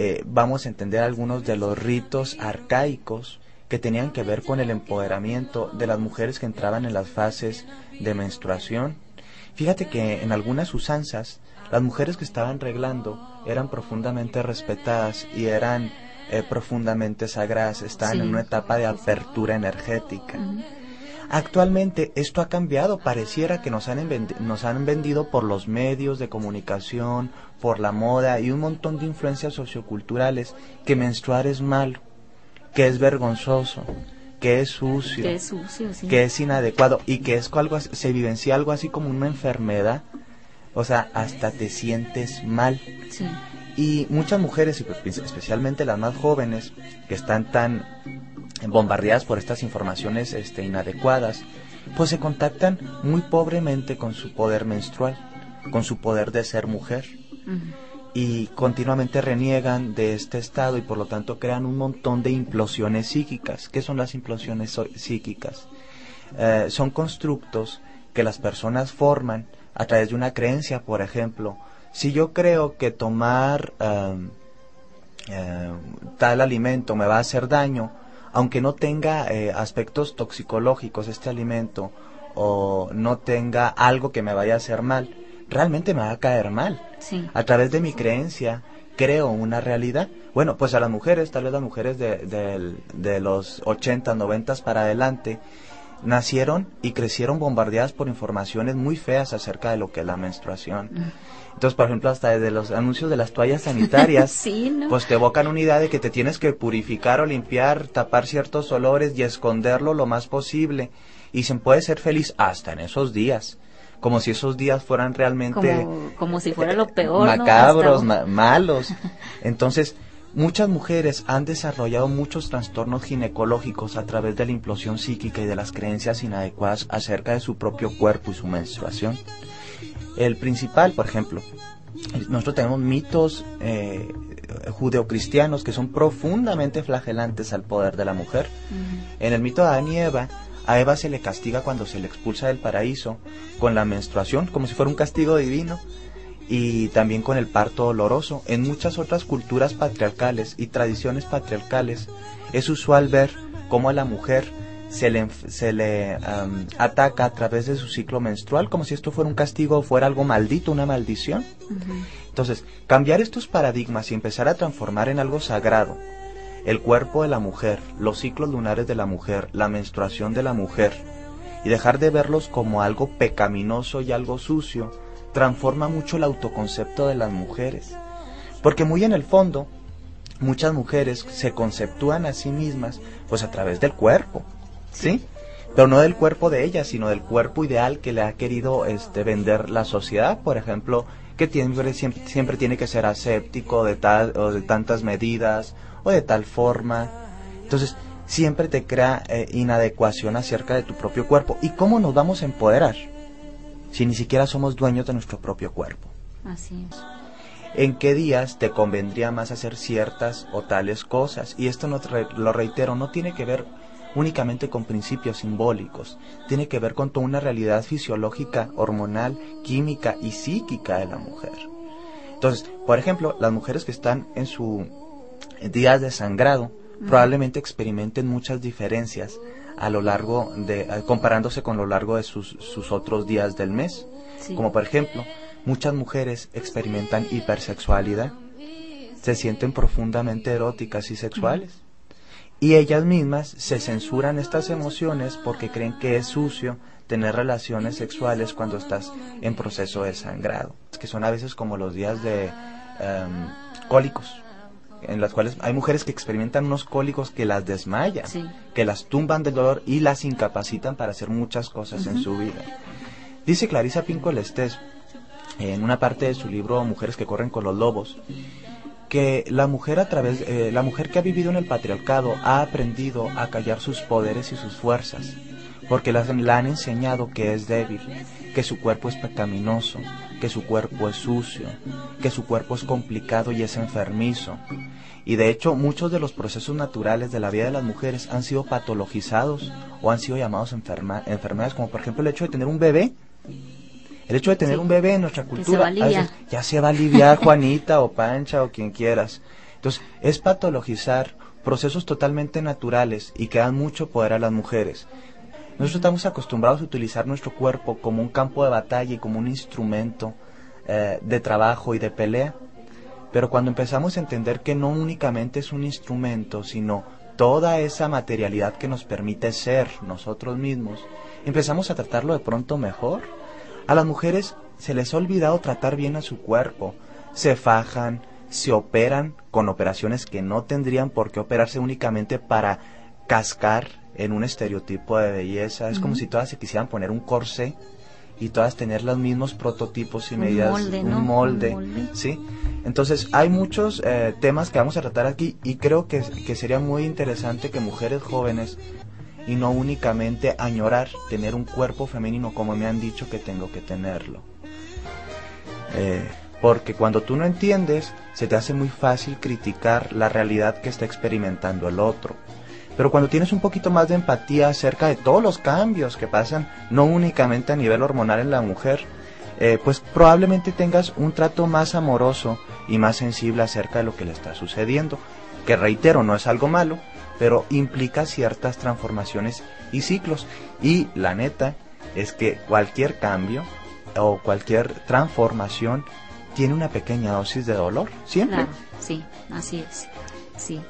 eh, vamos a entender algunos de los ritos arcaicos que tenían que ver con el empoderamiento de las mujeres que entraban en las fases de menstruación. Fíjate que en algunas usanzas las mujeres que estaban reglando eran profundamente respetadas y eran eh, profundamente sagradas, estaban en una etapa de apertura energética. Actualmente esto ha cambiado, pareciera que nos han, nos han vendido por los medios de comunicación, por la moda y un montón de influencias socioculturales que menstruar es malo, que es vergonzoso, que es sucio, que es, inadecuado y que es algo, se vivencia algo así como una enfermedad, o sea, hasta te sientes mal. Y muchas mujeres, y pues, especialmente las más jóvenes, que están tan bombardeadas por estas informaciones este, inadecuadas, pues se contactan muy pobremente con su poder menstrual, con su poder de ser mujer. Y continuamente reniegan de este estado y por lo tanto crean un montón de implosiones psíquicas. ¿Qué son las implosiones psíquicas? Eh, son constructos que las personas forman a través de una creencia, por ejemplo. Si yo creo que tomar eh, eh, tal alimento me va a hacer daño, aunque no tenga eh, aspectos toxicológicos este alimento o no tenga algo que me vaya a hacer mal, realmente me va a caer mal. A través de mi creencia creo una realidad. Bueno, pues a las mujeres, tal vez las mujeres de, de los 80, 90 para adelante, nacieron y crecieron bombardeadas por informaciones muy feas acerca de lo que es la menstruación. Mm. Entonces, por ejemplo, hasta desde los anuncios de las toallas sanitarias, pues te evocan una idea de que te tienes que purificar o limpiar, tapar ciertos olores y esconderlo lo más posible. Y se puede ser feliz hasta en esos días. Como si esos días fueran realmente... Como, si fuera lo peor. Macabros, malos. Entonces, Muchas mujeres han desarrollado muchos trastornos ginecológicos a través de la implosión psíquica y de las creencias inadecuadas acerca de su propio cuerpo y su menstruación. El principal, por ejemplo, nosotros tenemos mitos eh, judeocristianos que son profundamente flagelantes al poder de la mujer. En el mito de Adán y Eva, a Eva se le castiga cuando se le expulsa del paraíso con la menstruación, como si fuera un castigo divino, y también con el parto doloroso. En muchas otras culturas patriarcales y tradiciones patriarcales es usual ver cómo a la mujer se le, se le ataca a través de su ciclo menstrual, como si esto fuera un castigo o fuera algo maldito, una maldición. Entonces, cambiar estos paradigmas y empezar a transformar en algo sagrado el cuerpo de la mujer, los ciclos lunares de la mujer, la menstruación de la mujer, y dejar de verlos como algo pecaminoso y algo sucio, transforma mucho el autoconcepto de las mujeres. Porque muy en el fondo, muchas mujeres se conceptúan a sí mismas pues a través del cuerpo. ¿sí? Pero no del cuerpo de ella, sino del cuerpo ideal que le ha querido este, vender la sociedad, por ejemplo, que siempre, siempre, tiene que ser aséptico de tal o de tantas medidas o de tal forma. Entonces, siempre te crea eh, inadecuación acerca de tu propio cuerpo. ¿Y cómo nos vamos a empoderar? Si ni siquiera somos dueños de nuestro propio cuerpo. Así es. ¿En qué días te convendría más hacer ciertas o tales cosas? Y esto no lo reitero, no tiene que ver únicamente con principios simbólicos, tiene que ver con toda una realidad fisiológica, hormonal, química y psíquica de la mujer. Entonces, por ejemplo, las mujeres que están en su días de sangrado probablemente experimenten muchas diferencias a lo largo de comparándose con lo largo de sus, sus otros días del mes. Como por ejemplo, muchas mujeres experimentan hipersexualidad, se sienten profundamente eróticas y sexuales y ellas mismas se censuran estas emociones porque creen que es sucio tener relaciones sexuales cuando estás en proceso de sangrado, que son a veces como los días de em, cólicos, en las cuales hay mujeres que experimentan unos cólicos que las desmayan, que las tumban del dolor y las incapacitan para hacer muchas cosas en su vida. Dice Clarisa Pinco Estés en una parte de su libro Mujeres que corren con los lobos, que la mujer a través eh, la mujer que ha vivido en el patriarcado ha aprendido a callar sus poderes y sus fuerzas porque la, la han enseñado que es débil que su cuerpo es pecaminoso que su cuerpo es sucio que su cuerpo es complicado y es enfermizo y de hecho muchos de los procesos naturales de la vida de las mujeres han sido patologizados o han sido llamados enfermedades como por ejemplo el hecho de tener un bebé el hecho de tener un bebé en nuestra cultura ya se va a aliviar Juanita o Pancha o quien quieras. Entonces, es patologizar procesos totalmente naturales y que dan mucho poder a las mujeres. Nosotros estamos acostumbrados a utilizar nuestro cuerpo como un campo de batalla y como un instrumento eh, de trabajo y de pelea. Pero cuando empezamos a entender que no únicamente es un instrumento, sino toda esa materialidad que nos permite ser nosotros mismos, empezamos a tratarlo de pronto mejor. A las mujeres se les ha olvidado tratar bien a su cuerpo. Se fajan, se operan con operaciones que no tendrían por qué operarse únicamente para cascar en un estereotipo de belleza. Es como si todas se quisieran poner un corsé y todas tener los mismos prototipos y Un medidas, molde, un ¿no? molde, Un molde. ¿sí? Entonces hay muchos eh, temas que vamos a tratar aquí y creo que, que sería muy interesante que mujeres jóvenes y no únicamente añorar tener un cuerpo femenino como me han dicho que tengo que tenerlo. Eh, porque cuando tú no entiendes, se te hace muy fácil criticar la realidad que está experimentando el otro. Pero cuando tienes un poquito más de empatía acerca de todos los cambios que pasan, no únicamente a nivel hormonal en la mujer, eh, pues probablemente tengas un trato más amoroso y más sensible acerca de lo que le está sucediendo. Que reitero, no es algo malo, pero implica ciertas transformaciones y ciclos. Y la neta es que cualquier cambio o cualquier transformación tiene una pequeña dosis de dolor, siempre. Claro, sí, así es. Sí.